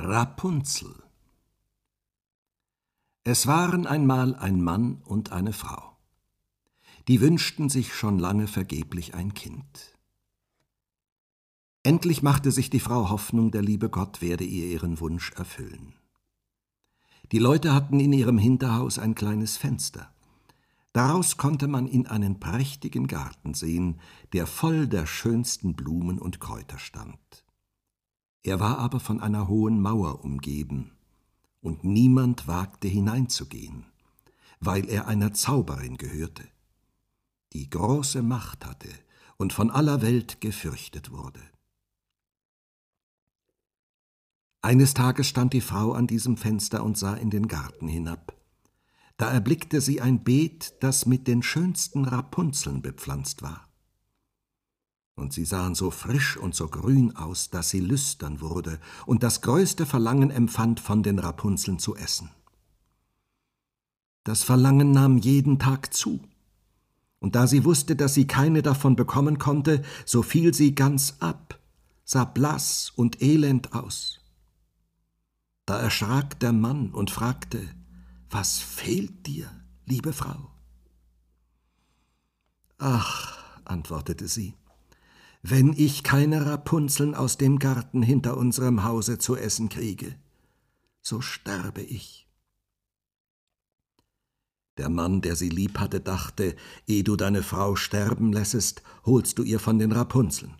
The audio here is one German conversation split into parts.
Rapunzel Es waren einmal ein Mann und eine Frau. Die wünschten sich schon lange vergeblich ein Kind. Endlich machte sich die Frau Hoffnung, der liebe Gott werde ihr ihren Wunsch erfüllen. Die Leute hatten in ihrem Hinterhaus ein kleines Fenster. Daraus konnte man in einen prächtigen Garten sehen, der voll der schönsten Blumen und Kräuter stand. Er war aber von einer hohen Mauer umgeben, und niemand wagte hineinzugehen, weil er einer Zauberin gehörte, die große Macht hatte und von aller Welt gefürchtet wurde. Eines Tages stand die Frau an diesem Fenster und sah in den Garten hinab. Da erblickte sie ein Beet, das mit den schönsten Rapunzeln bepflanzt war und sie sahen so frisch und so grün aus, dass sie lüstern wurde und das größte Verlangen empfand, von den Rapunzeln zu essen. Das Verlangen nahm jeden Tag zu, und da sie wusste, dass sie keine davon bekommen konnte, so fiel sie ganz ab, sah blass und elend aus. Da erschrak der Mann und fragte, Was fehlt dir, liebe Frau? Ach, antwortete sie, wenn ich keine Rapunzeln aus dem Garten hinter unserem Hause zu essen kriege, so sterbe ich. Der Mann, der sie lieb hatte, dachte, ehe du deine Frau sterben lässest, holst du ihr von den Rapunzeln.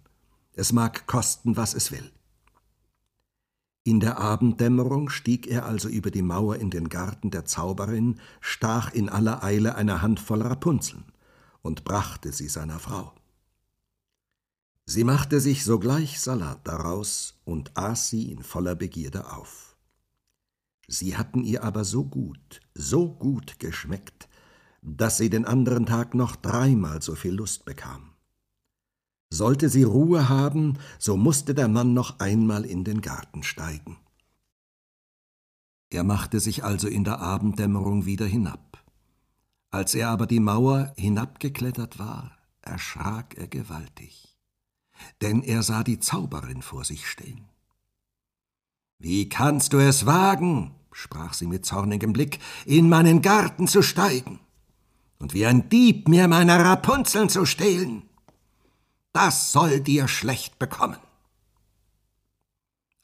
Es mag kosten, was es will. In der Abenddämmerung stieg er also über die Mauer in den Garten der Zauberin, stach in aller Eile eine Handvoll Rapunzeln und brachte sie seiner Frau. Sie machte sich sogleich Salat daraus und aß sie in voller Begierde auf. Sie hatten ihr aber so gut, so gut geschmeckt, dass sie den anderen Tag noch dreimal so viel Lust bekam. Sollte sie Ruhe haben, so musste der Mann noch einmal in den Garten steigen. Er machte sich also in der Abenddämmerung wieder hinab. Als er aber die Mauer hinabgeklettert war, erschrak er gewaltig denn er sah die Zauberin vor sich stehen. Wie kannst du es wagen, sprach sie mit zornigem Blick, in meinen Garten zu steigen und wie ein Dieb mir meine Rapunzeln zu stehlen? Das soll dir schlecht bekommen.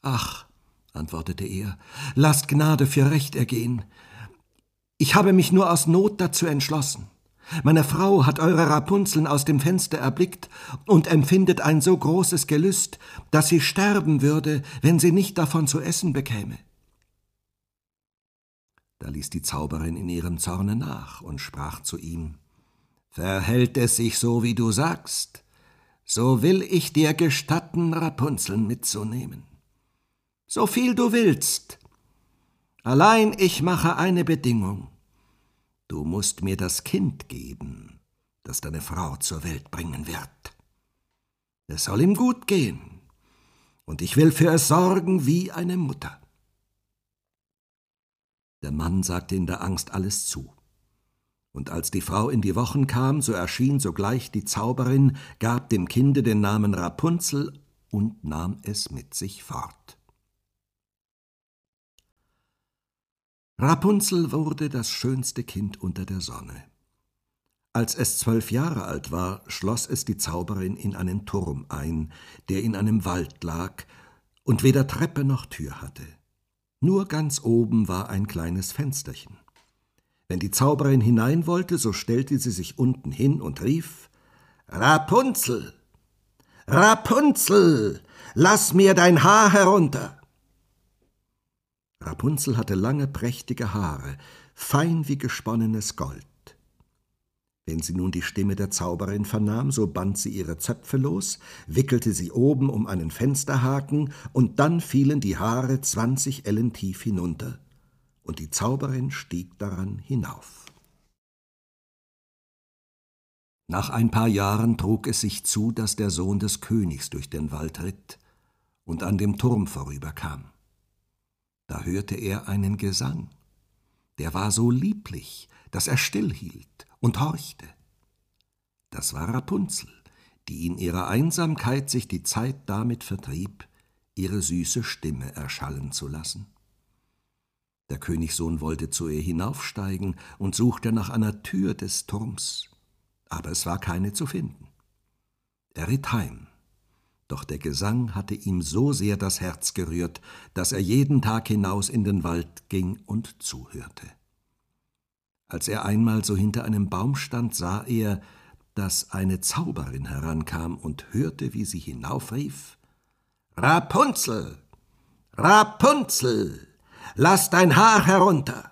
Ach, antwortete er, lasst Gnade für Recht ergehen. Ich habe mich nur aus Not dazu entschlossen. Meine Frau hat eure Rapunzeln aus dem Fenster erblickt und empfindet ein so großes Gelüst, dass sie sterben würde, wenn sie nicht davon zu essen bekäme. Da ließ die Zauberin in ihrem Zorne nach und sprach zu ihm Verhält es sich so, wie du sagst, so will ich dir gestatten, Rapunzeln mitzunehmen. So viel du willst. Allein ich mache eine Bedingung. Du musst mir das Kind geben, das deine Frau zur Welt bringen wird. Es soll ihm gut gehen, und ich will für es sorgen wie eine Mutter. Der Mann sagte in der Angst alles zu. Und als die Frau in die Wochen kam, so erschien sogleich die Zauberin, gab dem Kinde den Namen Rapunzel und nahm es mit sich fort. Rapunzel wurde das schönste Kind unter der Sonne. Als es zwölf Jahre alt war, schloss es die Zauberin in einen Turm ein, der in einem Wald lag und weder Treppe noch Tür hatte. Nur ganz oben war ein kleines Fensterchen. Wenn die Zauberin hinein wollte, so stellte sie sich unten hin und rief Rapunzel. Rapunzel. Lass mir dein Haar herunter. Rapunzel hatte lange, prächtige Haare, fein wie gesponnenes Gold. Wenn sie nun die Stimme der Zauberin vernahm, so band sie ihre Zöpfe los, wickelte sie oben um einen Fensterhaken, und dann fielen die Haare zwanzig Ellen tief hinunter, und die Zauberin stieg daran hinauf. Nach ein paar Jahren trug es sich zu, dass der Sohn des Königs durch den Wald ritt und an dem Turm vorüberkam. Da hörte er einen Gesang. Der war so lieblich, dass er stillhielt und horchte. Das war Rapunzel, die in ihrer Einsamkeit sich die Zeit damit vertrieb, ihre süße Stimme erschallen zu lassen. Der Königssohn wollte zu ihr hinaufsteigen und suchte nach einer Tür des Turms, aber es war keine zu finden. Er ritt heim, doch der Gesang hatte ihm so sehr das Herz gerührt, dass er jeden Tag hinaus in den Wald ging und zuhörte. Als er einmal so hinter einem Baum stand, sah er, dass eine Zauberin herankam und hörte, wie sie hinaufrief Rapunzel, Rapunzel, lass dein Haar herunter.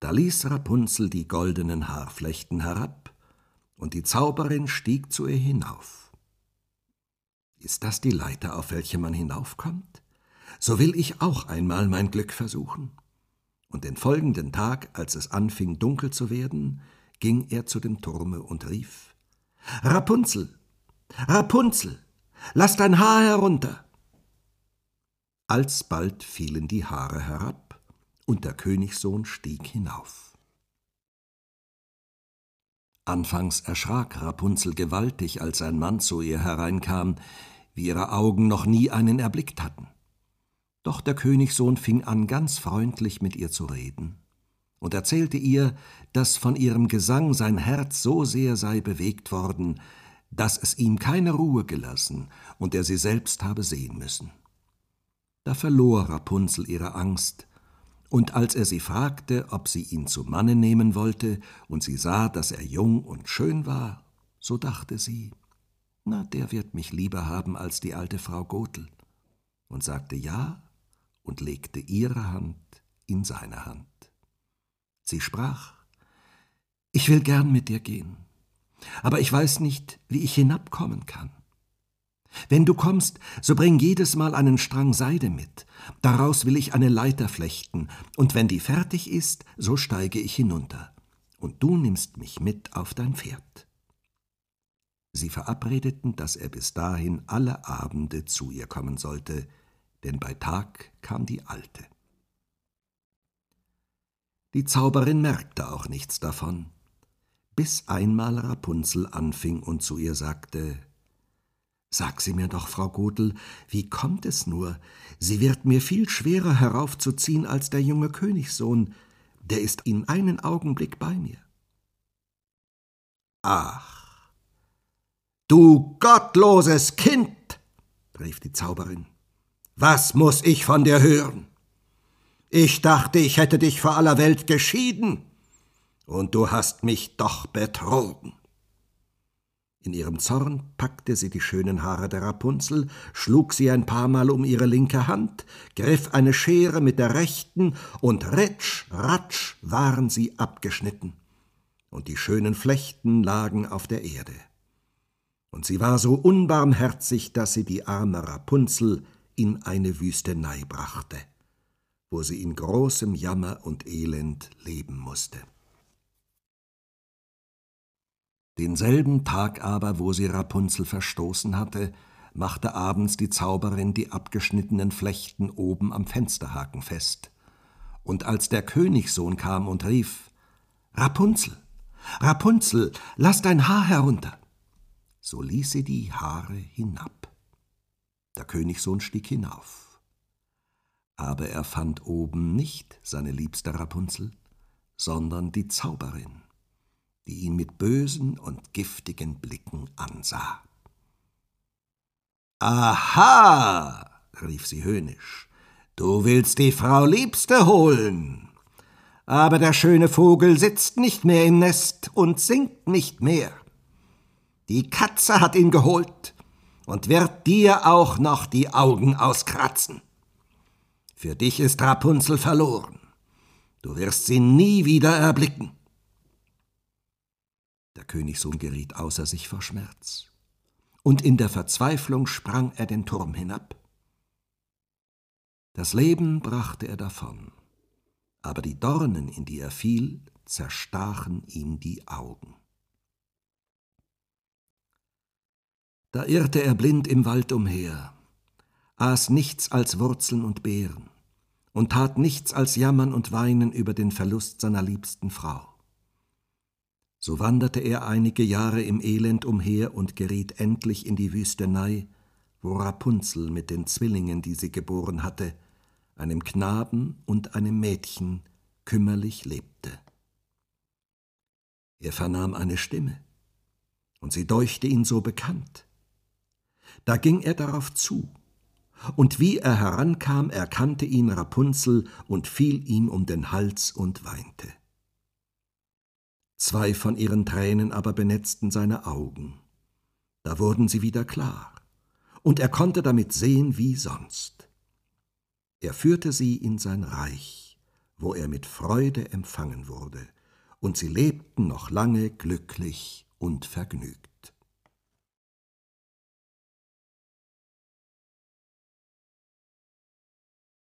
Da ließ Rapunzel die goldenen Haarflechten herab, und die Zauberin stieg zu ihr hinauf. Ist das die Leiter, auf welche man hinaufkommt? So will ich auch einmal mein Glück versuchen. Und den folgenden Tag, als es anfing dunkel zu werden, ging er zu dem Turme und rief Rapunzel, Rapunzel, lass dein Haar herunter. Alsbald fielen die Haare herab, und der Königssohn stieg hinauf. Anfangs erschrak Rapunzel gewaltig, als ein Mann zu ihr hereinkam, wie ihre Augen noch nie einen erblickt hatten. Doch der Königssohn fing an, ganz freundlich mit ihr zu reden und erzählte ihr, dass von ihrem Gesang sein Herz so sehr sei bewegt worden, dass es ihm keine Ruhe gelassen und er sie selbst habe sehen müssen. Da verlor Rapunzel ihre Angst, und als er sie fragte, ob sie ihn zu Manne nehmen wollte, und sie sah, dass er jung und schön war, so dachte sie, na, der wird mich lieber haben als die alte Frau Gotel, und sagte ja und legte ihre Hand in seine Hand. Sie sprach, ich will gern mit dir gehen, aber ich weiß nicht, wie ich hinabkommen kann. Wenn du kommst, so bring jedes Mal einen Strang Seide mit, daraus will ich eine Leiter flechten, und wenn die fertig ist, so steige ich hinunter, und du nimmst mich mit auf dein Pferd. Sie verabredeten, dass er bis dahin alle Abende zu ihr kommen sollte, denn bei Tag kam die Alte. Die Zauberin merkte auch nichts davon, bis einmal Rapunzel anfing und zu ihr sagte Sag sie mir doch, Frau Gotel, wie kommt es nur? Sie wird mir viel schwerer heraufzuziehen als der junge Königssohn, der ist in einen Augenblick bei mir. Ach, du gottloses Kind, rief die Zauberin, was muss ich von dir hören? Ich dachte, ich hätte dich vor aller Welt geschieden, und du hast mich doch betrogen. In ihrem Zorn packte sie die schönen Haare der Rapunzel, schlug sie ein paar Mal um ihre linke Hand, griff eine Schere mit der rechten, und ritsch, ratsch waren sie abgeschnitten, und die schönen Flechten lagen auf der Erde. Und sie war so unbarmherzig, dass sie die arme Rapunzel in eine Wüstenei brachte, wo sie in großem Jammer und Elend leben musste. Denselben Tag aber, wo sie Rapunzel verstoßen hatte, machte abends die Zauberin die abgeschnittenen Flechten oben am Fensterhaken fest. Und als der Königssohn kam und rief Rapunzel, Rapunzel, lass dein Haar herunter, so ließ sie die Haare hinab. Der Königssohn stieg hinauf. Aber er fand oben nicht seine liebste Rapunzel, sondern die Zauberin die ihn mit bösen und giftigen Blicken ansah. Aha, rief sie höhnisch, du willst die Frau Liebste holen. Aber der schöne Vogel sitzt nicht mehr im Nest und singt nicht mehr. Die Katze hat ihn geholt und wird dir auch noch die Augen auskratzen. Für dich ist Rapunzel verloren. Du wirst sie nie wieder erblicken. Der Königssohn geriet außer sich vor Schmerz, und in der Verzweiflung sprang er den Turm hinab. Das Leben brachte er davon, aber die Dornen, in die er fiel, zerstachen ihm die Augen. Da irrte er blind im Wald umher, aß nichts als Wurzeln und Beeren und tat nichts als jammern und weinen über den Verlust seiner liebsten Frau. So wanderte er einige Jahre im Elend umher und geriet endlich in die Wüstenei, wo Rapunzel mit den Zwillingen, die sie geboren hatte, einem Knaben und einem Mädchen, kümmerlich lebte. Er vernahm eine Stimme, und sie deuchte ihn so bekannt. Da ging er darauf zu, und wie er herankam, erkannte ihn Rapunzel und fiel ihm um den Hals und weinte. Zwei von ihren Tränen aber benetzten seine Augen. Da wurden sie wieder klar, und er konnte damit sehen wie sonst. Er führte sie in sein Reich, wo er mit Freude empfangen wurde, und sie lebten noch lange glücklich und vergnügt.